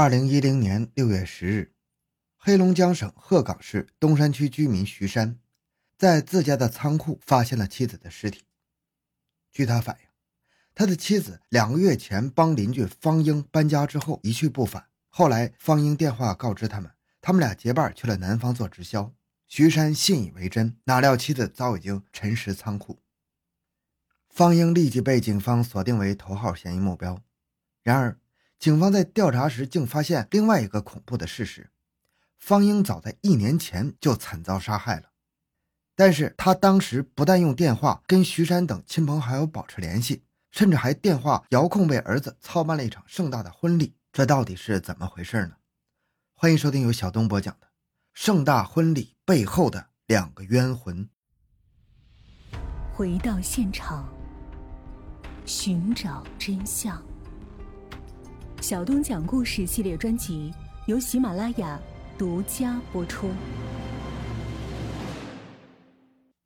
二零一零年六月十日，黑龙江省鹤岗市东山区居民徐山，在自家的仓库发现了妻子的尸体。据他反映，他的妻子两个月前帮邻居方英搬家之后一去不返，后来方英电话告知他们，他们俩结伴去了南方做直销。徐山信以为真，哪料妻子早已经沉尸仓库。方英立即被警方锁定为头号嫌疑目标。然而，警方在调查时竟发现另外一个恐怖的事实：方英早在一年前就惨遭杀害了。但是他当时不但用电话跟徐山等亲朋好友保持联系，甚至还电话遥控为儿子操办了一场盛大的婚礼。这到底是怎么回事呢？欢迎收听由小东播讲的《盛大婚礼背后的两个冤魂》。回到现场，寻找真相。小东讲故事系列专辑由喜马拉雅独家播出。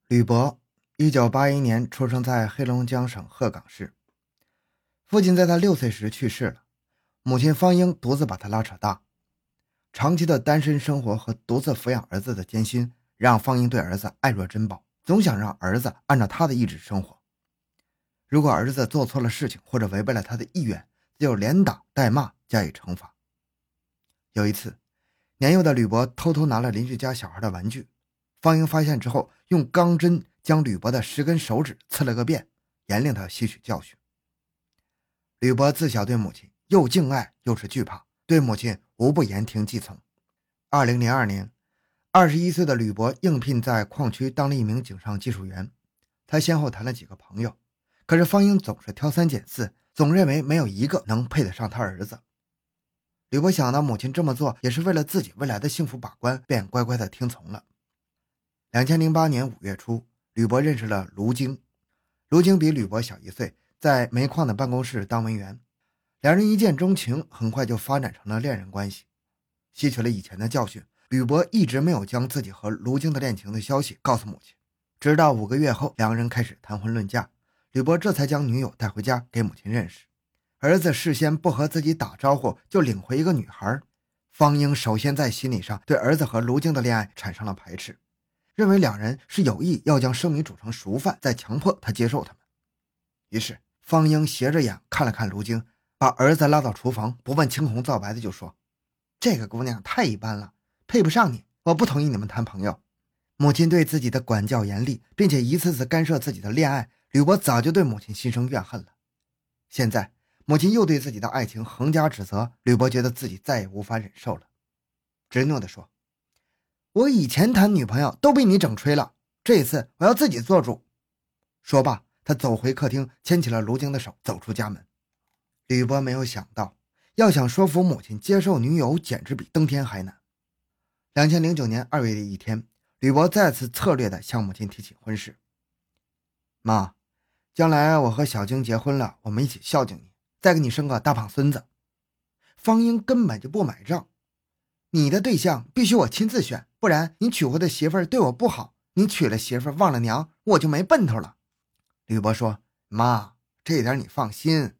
吕博，一九八一年出生在黑龙江省鹤岗市。父亲在他六岁时去世了，母亲方英独自把他拉扯大。长期的单身生活和独自抚养儿子的艰辛，让方英对儿子爱若珍宝，总想让儿子按照他的意志生活。如果儿子做错了事情或者违背了他的意愿，就连打带骂加以惩罚。有一次，年幼的吕博偷偷拿了邻居家小孩的玩具，方英发现之后，用钢针将吕博的十根手指刺了个遍，严令他吸取教训。吕博自小对母亲又敬爱又是惧怕，对母亲无不言听计从。二零零二年，二十一岁的吕博应聘在矿区当了一名井上技术员，他先后谈了几个朋友，可是方英总是挑三拣四。总认为没有一个能配得上他儿子。吕博想到母亲这么做也是为了自己未来的幸福把关，便乖乖的听从了。两千零八年五月初，吕博认识了卢晶。卢晶比吕博小一岁，在煤矿的办公室当文员，两人一见钟情，很快就发展成了恋人关系。吸取了以前的教训，吕博一直没有将自己和卢晶的恋情的消息告诉母亲，直到五个月后，两个人开始谈婚论嫁。吕博这才将女友带回家给母亲认识。儿子事先不和自己打招呼就领回一个女孩，方英首先在心理上对儿子和卢静的恋爱产生了排斥，认为两人是有意要将生米煮成熟饭，再强迫他接受他们。于是方英斜着眼看了看卢静，把儿子拉到厨房，不问青红皂白的就说：“这个姑娘太一般了，配不上你，我不同意你们谈朋友。”母亲对自己的管教严厉，并且一次次干涉自己的恋爱。吕博早就对母亲心生怨恨了，现在母亲又对自己的爱情横加指责，吕博觉得自己再也无法忍受了，执拗地说：“我以前谈女朋友都被你整吹了，这一次我要自己做主。”说罢，他走回客厅，牵起了卢晶的手，走出家门。吕博没有想到，要想说服母亲接受女友，简直比登天还难。两千零九年二月的一天，吕博再次策略地向母亲提起婚事，妈。将来我和小晶结婚了，我们一起孝敬你，再给你生个大胖孙子。方英根本就不买账，你的对象必须我亲自选，不然你娶回的媳妇儿对我不好，你娶了媳妇儿忘了娘，我就没奔头了。吕伯说：“妈，这点你放心，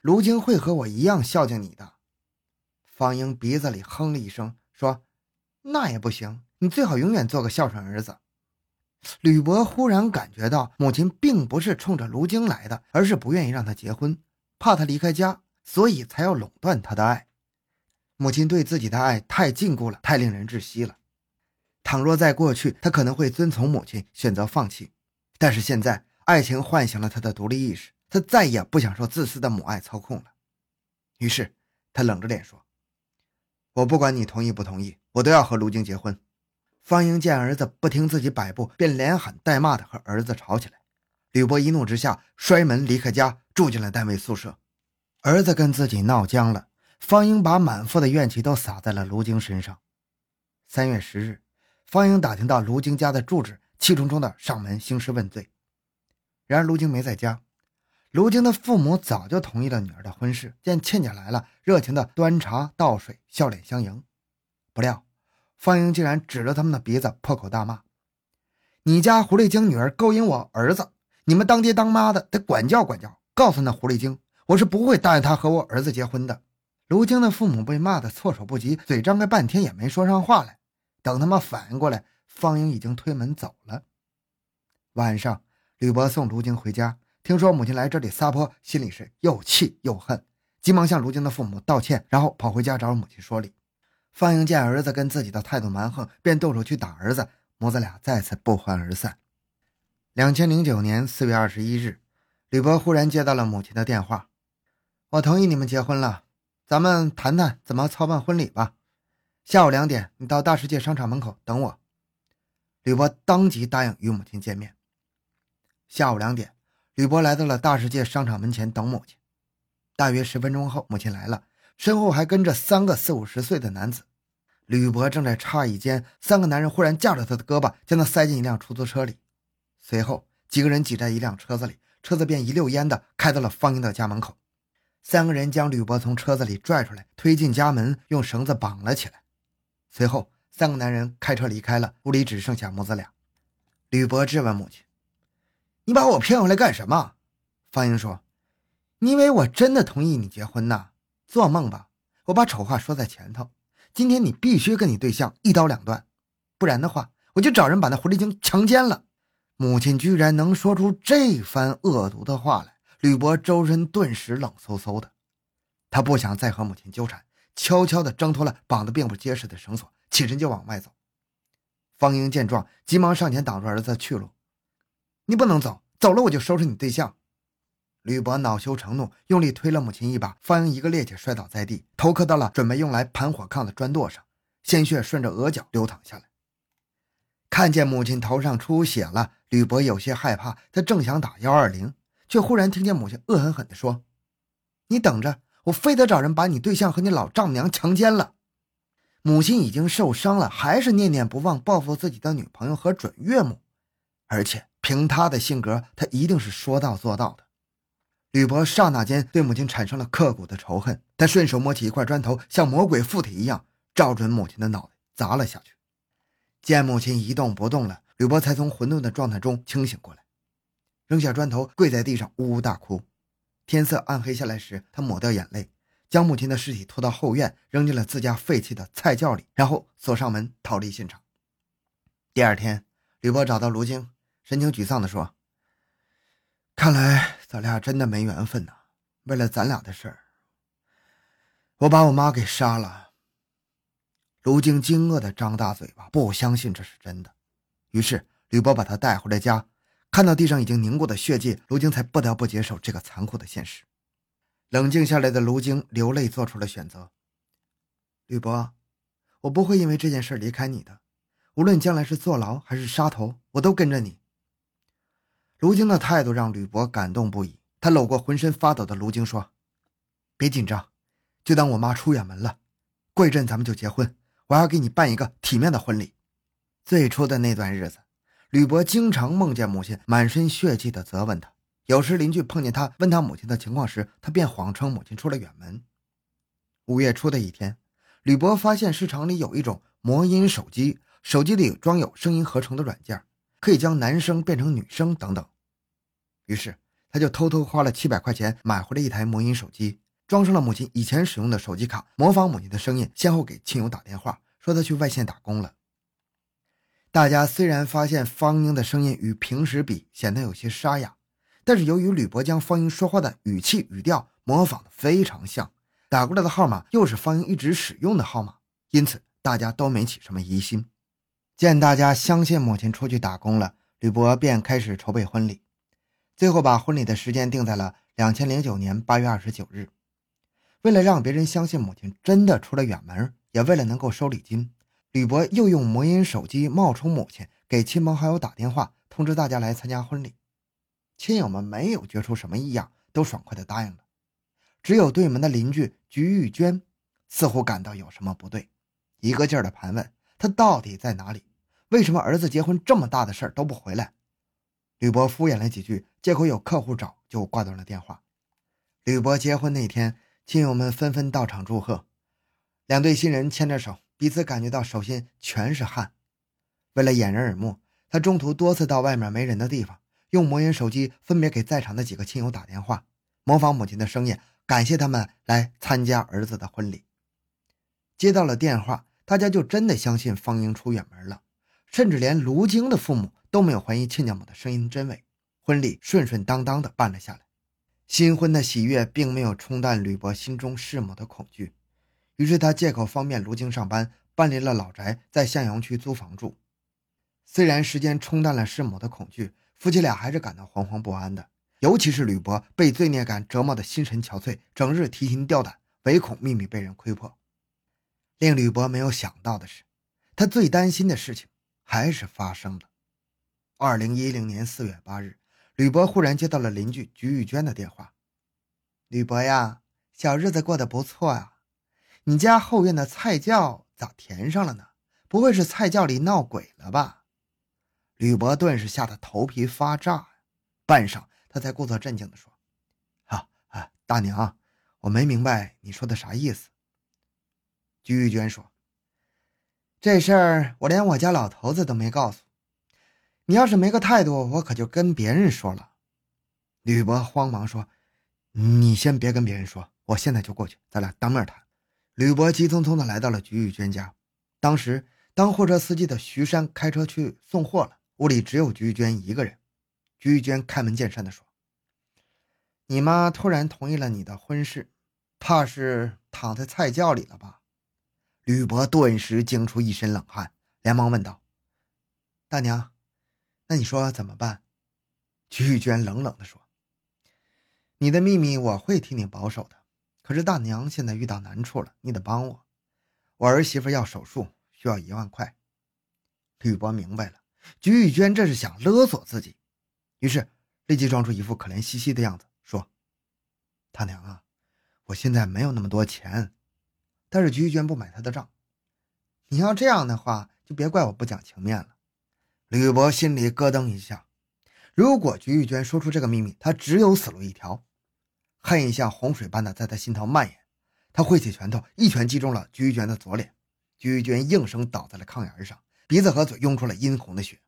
卢晶会和我一样孝敬你的。”方英鼻子里哼了一声，说：“那也不行，你最好永远做个孝顺儿子。”吕博忽然感觉到，母亲并不是冲着卢晶来的，而是不愿意让他结婚，怕他离开家，所以才要垄断他的爱。母亲对自己的爱太禁锢了，太令人窒息了。倘若在过去，他可能会遵从母亲，选择放弃；但是现在，爱情唤醒了他的独立意识，他再也不想受自私的母爱操控了。于是，他冷着脸说：“我不管你同意不同意，我都要和卢晶结婚。”方英见儿子不听自己摆布，便连喊带骂的和儿子吵起来。吕波一怒之下摔门离开家，住进了单位宿舍。儿子跟自己闹僵了，方英把满腹的怨气都撒在了卢晶身上。三月十日，方英打听到卢晶家的住址，气冲冲的上门兴师问罪。然而卢晶没在家。卢晶的父母早就同意了女儿的婚事，见亲家来了，热情的端茶倒水，笑脸相迎。不料。方英竟然指着他们的鼻子破口大骂：“你家狐狸精女儿勾引我儿子，你们当爹当妈的得管教管教，告诉那狐狸精，我是不会答应她和我儿子结婚的。卢京的父母被骂得措手不及，嘴张开半天也没说上话来。等他们反应过来，方英已经推门走了。晚上，吕伯送卢京回家，听说母亲来这里撒泼，心里是又气又恨，急忙向卢京的父母道歉，然后跑回家找母亲说理。方英见儿子跟自己的态度蛮横，便动手去打儿子，母子俩再次不欢而散。两千零九年四月二十一日，吕伯忽然接到了母亲的电话：“我同意你们结婚了，咱们谈谈怎么操办婚礼吧。下午两点，你到大世界商场门口等我。”吕伯当即答应与母亲见面。下午两点，吕伯来到了大世界商场门前等母亲。大约十分钟后，母亲来了，身后还跟着三个四五十岁的男子。吕伯正在诧异间，三个男人忽然架着他的胳膊，将他塞进一辆出租车里。随后，几个人挤在一辆车子里，车子便一溜烟的开到了方英的家门口。三个人将吕伯从车子里拽出来，推进家门，用绳子绑了起来。随后，三个男人开车离开了，屋里只剩下母子俩。吕伯质问母亲。你把我骗回来干什么？方英说：“你以为我真的同意你结婚呐？做梦吧！我把丑话说在前头，今天你必须跟你对象一刀两断，不然的话，我就找人把那狐狸精强奸了。”母亲居然能说出这番恶毒的话来，吕伯周身顿时冷飕飕的。他不想再和母亲纠缠，悄悄地挣脱了绑得并不结实的绳索，起身就往外走。方英见状，急忙上前挡住儿子去路。你不能走，走了我就收拾你对象。吕伯恼羞成怒，用力推了母亲一把，方英一个趔趄摔倒在地，头磕到了准备用来盘火炕的砖垛上，鲜血顺着额角流淌下来。看见母亲头上出血了，吕伯有些害怕，他正想打幺二零，却忽然听见母亲恶狠狠地说：“你等着，我非得找人把你对象和你老丈母娘强奸了。”母亲已经受伤了，还是念念不忘报复自己的女朋友和准岳母，而且。凭他的性格，他一定是说到做到的。吕伯刹那间对母亲产生了刻骨的仇恨，他顺手摸起一块砖头，像魔鬼附体一样，照准母亲的脑袋砸了下去。见母亲一动不动了，吕伯才从混沌的状态中清醒过来，扔下砖头，跪在地上呜呜大哭。天色暗黑下来时，他抹掉眼泪，将母亲的尸体拖到后院，扔进了自家废弃的菜窖里，然后锁上门逃离现场。第二天，吕伯找到卢晶。神情沮丧地说：“看来咱俩真的没缘分呐！为了咱俩的事儿，我把我妈给杀了。”卢京惊愕地张大嘴巴，不相信这是真的。于是吕波把他带回了家，看到地上已经凝固的血迹，卢京才不得不接受这个残酷的现实。冷静下来的卢京流泪做出了选择：“吕波，我不会因为这件事离开你的，无论将来是坐牢还是杀头，我都跟着你。”卢京的态度让吕博感动不已，他搂过浑身发抖的卢京说：“别紧张，就当我妈出远门了。过一阵咱们就结婚，我要给你办一个体面的婚礼。”最初的那段日子，吕博经常梦见母亲满身血迹的责问他。有时邻居碰见他问他母亲的情况时，他便谎称母亲出了远门。五月初的一天，吕博发现市场里有一种魔音手机，手机里装有声音合成的软件，可以将男生变成女生等等。于是，他就偷偷花了七百块钱买回了一台魔音手机，装上了母亲以前使用的手机卡，模仿母亲的声音，先后给亲友打电话，说他去外县打工了。大家虽然发现方英的声音与平时比显得有些沙哑，但是由于吕伯将方英说话的语气语调模仿的非常像，打过来的号码又是方英一直使用的号码，因此大家都没起什么疑心。见大家相信母亲出去打工了，吕伯便开始筹备婚礼。最后把婚礼的时间定在了两千零九年八月二十九日。为了让别人相信母亲真的出了远门，也为了能够收礼金，吕博又用魔音手机冒充母亲，给亲朋好友打电话，通知大家来参加婚礼。亲友们没有觉出什么异样，都爽快地答应了。只有对门的邻居菊玉娟似乎感到有什么不对，一个劲儿地盘问他到底在哪里，为什么儿子结婚这么大的事儿都不回来。吕博敷衍了几句，借口有客户找，就挂断了电话。吕博结婚那天，亲友们纷纷到场祝贺，两对新人牵着手，彼此感觉到手心全是汗。为了掩人耳目，他中途多次到外面没人的地方，用魔音手机分别给在场的几个亲友打电话，模仿母亲的声音，感谢他们来参加儿子的婚礼。接到了电话，大家就真的相信方英出远门了，甚至连卢京的父母都没有怀疑亲家母的声音真伪。婚礼顺顺当当的办了下来，新婚的喜悦并没有冲淡吕伯心中弑母的恐惧，于是他借口方便卢京上班，搬离了老宅，在向阳区租房住。虽然时间冲淡了弑母的恐惧，夫妻俩还是感到惶惶不安的。尤其是吕伯被罪孽感折磨的心神憔悴，整日提心吊胆，唯恐秘密被人窥破。令吕伯没有想到的是，他最担心的事情还是发生了。二零一零年四月八日。吕伯忽然接到了邻居菊玉娟的电话：“吕伯呀，小日子过得不错啊，你家后院的菜窖咋填上了呢？不会是菜窖里闹鬼了吧？”吕伯顿时吓得头皮发炸，半晌，他才故作镇静地说：“啊啊，大娘，我没明白你说的啥意思。”菊玉娟说：“这事儿我连我家老头子都没告诉。”你要是没个态度，我可就跟别人说了。吕伯慌忙说：“你先别跟别人说，我现在就过去，咱俩当面谈。”吕伯急匆匆地来到了菊玉娟家。当时当货车司机的徐山开车去送货了，屋里只有菊玉娟一个人。菊玉娟开门见山地说：“你妈突然同意了你的婚事，怕是躺在菜窖里了吧？”吕伯顿时惊出一身冷汗，连忙问道：“大娘。”那你说怎么办？菊玉娟冷冷地说：“你的秘密我会替你保守的，可是大娘现在遇到难处了，你得帮我。我儿媳妇要手术，需要一万块。”吕伯明白了，菊玉娟这是想勒索自己，于是立即装出一副可怜兮兮的样子，说：“大娘啊，我现在没有那么多钱。”但是菊玉娟不买他的账。你要这样的话，就别怪我不讲情面了。吕伯心里咯噔一下，如果菊玉娟说出这个秘密，他只有死路一条。恨意像洪水般的在他心头蔓延，他挥起拳头，一拳击中了菊玉娟的左脸。菊玉娟应声倒在了炕沿上，鼻子和嘴涌出了殷红的血。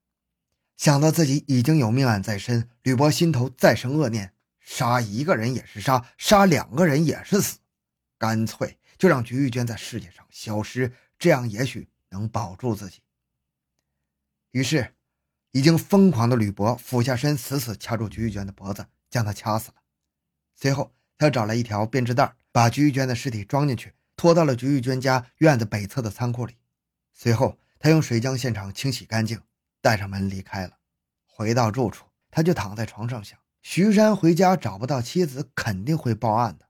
想到自己已经有命案在身，吕伯心头再生恶念：杀一个人也是杀，杀两个人也是死，干脆就让菊玉娟在世界上消失，这样也许能保住自己。于是。已经疯狂的吕伯俯下身，死死掐住菊玉娟的脖子，将她掐死了。随后，他找来一条编织袋，把菊玉娟的尸体装进去，拖到了菊玉娟家院子北侧的仓库里。随后，他用水将现场清洗干净，带上门离开了。回到住处，他就躺在床上想：徐山回家找不到妻子，肯定会报案的。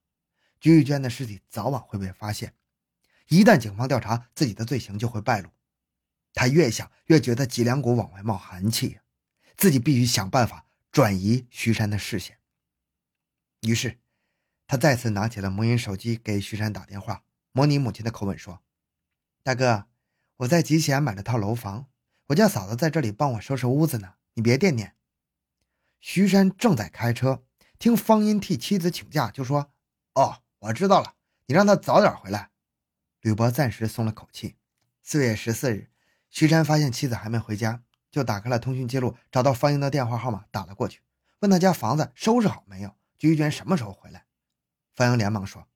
菊玉娟的尸体早晚会被发现，一旦警方调查，自己的罪行就会败露。他越想越觉得脊梁骨往外冒寒气，自己必须想办法转移徐山的视线。于是，他再次拿起了魔音手机给徐山打电话，模拟母亲的口吻说：“大哥，我在集贤买了套楼房，我家嫂子在这里帮我收拾屋子呢，你别惦念。”徐山正在开车，听方音替妻子请假，就说：“哦，我知道了，你让他早点回来。”吕伯暂时松了口气。四月十四日。徐山发现妻子还没回家，就打开了通讯记录，找到方英的电话号码，打了过去，问他家房子收拾好没有，菊娟什么时候回来。方英连忙说：“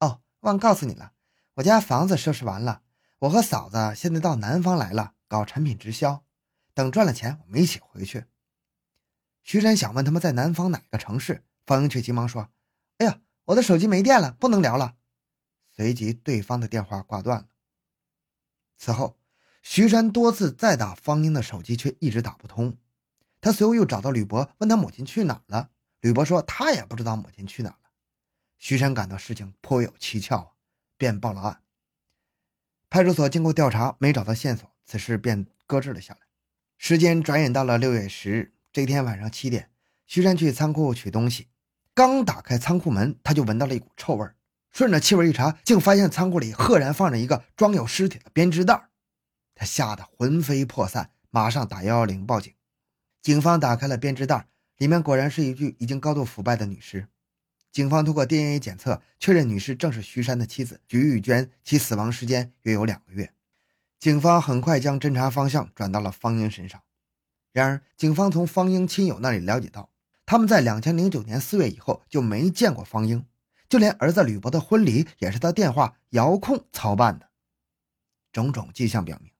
哦，忘告诉你了，我家房子收拾完了，我和嫂子现在到南方来了，搞产品直销，等赚了钱，我们一起回去。”徐山想问他们在南方哪个城市，方英却急忙说：“哎呀，我的手机没电了，不能聊了。”随即对方的电话挂断了。此后。徐山多次再打方英的手机，却一直打不通。他随后又找到吕博，问他母亲去哪了。吕博说他也不知道母亲去哪了。徐山感到事情颇有蹊跷，便报了案。派出所经过调查，没找到线索，此事便搁置了下来。时间转眼到了六月十日这天晚上七点，徐山去仓库取东西，刚打开仓库门，他就闻到了一股臭味顺着气味一查，竟发现仓库里赫然放着一个装有尸体的编织袋。他吓得魂飞魄散，马上打幺幺零报警。警方打开了编织袋，里面果然是一具已经高度腐败的女尸。警方通过 DNA 检测确认，女尸正是徐山的妻子菊玉娟，其死亡时间约有两个月。警方很快将侦查方向转到了方英身上。然而，警方从方英亲友那里了解到，他们在两千零九年四月以后就没见过方英，就连儿子吕博的婚礼也是他电话遥控操办的。种种迹象表明，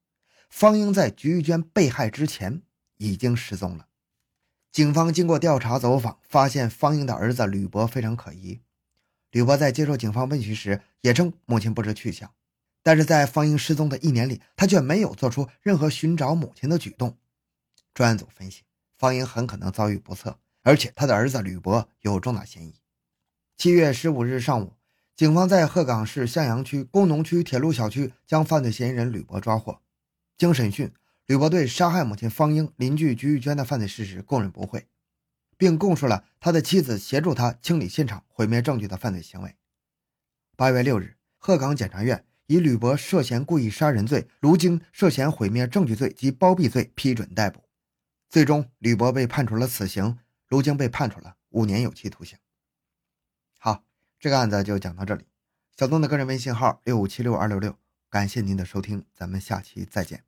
方英在菊玉娟被害之前已经失踪了。警方经过调查走访，发现方英的儿子吕博非常可疑。吕博在接受警方问询时也称母亲不知去向，但是在方英失踪的一年里，他却没有做出任何寻找母亲的举动。专案组分析，方英很可能遭遇不测，而且他的儿子吕博有重大嫌疑。七月十五日上午，警方在鹤岗市向阳区工农区铁路小区将犯罪嫌疑人吕博抓获。经审讯，吕博对杀害母亲方英、邻居鞠玉娟的犯罪事实供认不讳。并供述了他的妻子协助他清理现场、毁灭证据的犯罪行为。八月六日，鹤岗检察院以吕博涉嫌故意杀人罪、卢京涉嫌毁灭证据罪及包庇罪批准逮捕。最终，吕博被判处了死刑，如今被判处了五年有期徒刑。好，这个案子就讲到这里。小东的个人微信号六五七六二六六，感谢您的收听，咱们下期再见。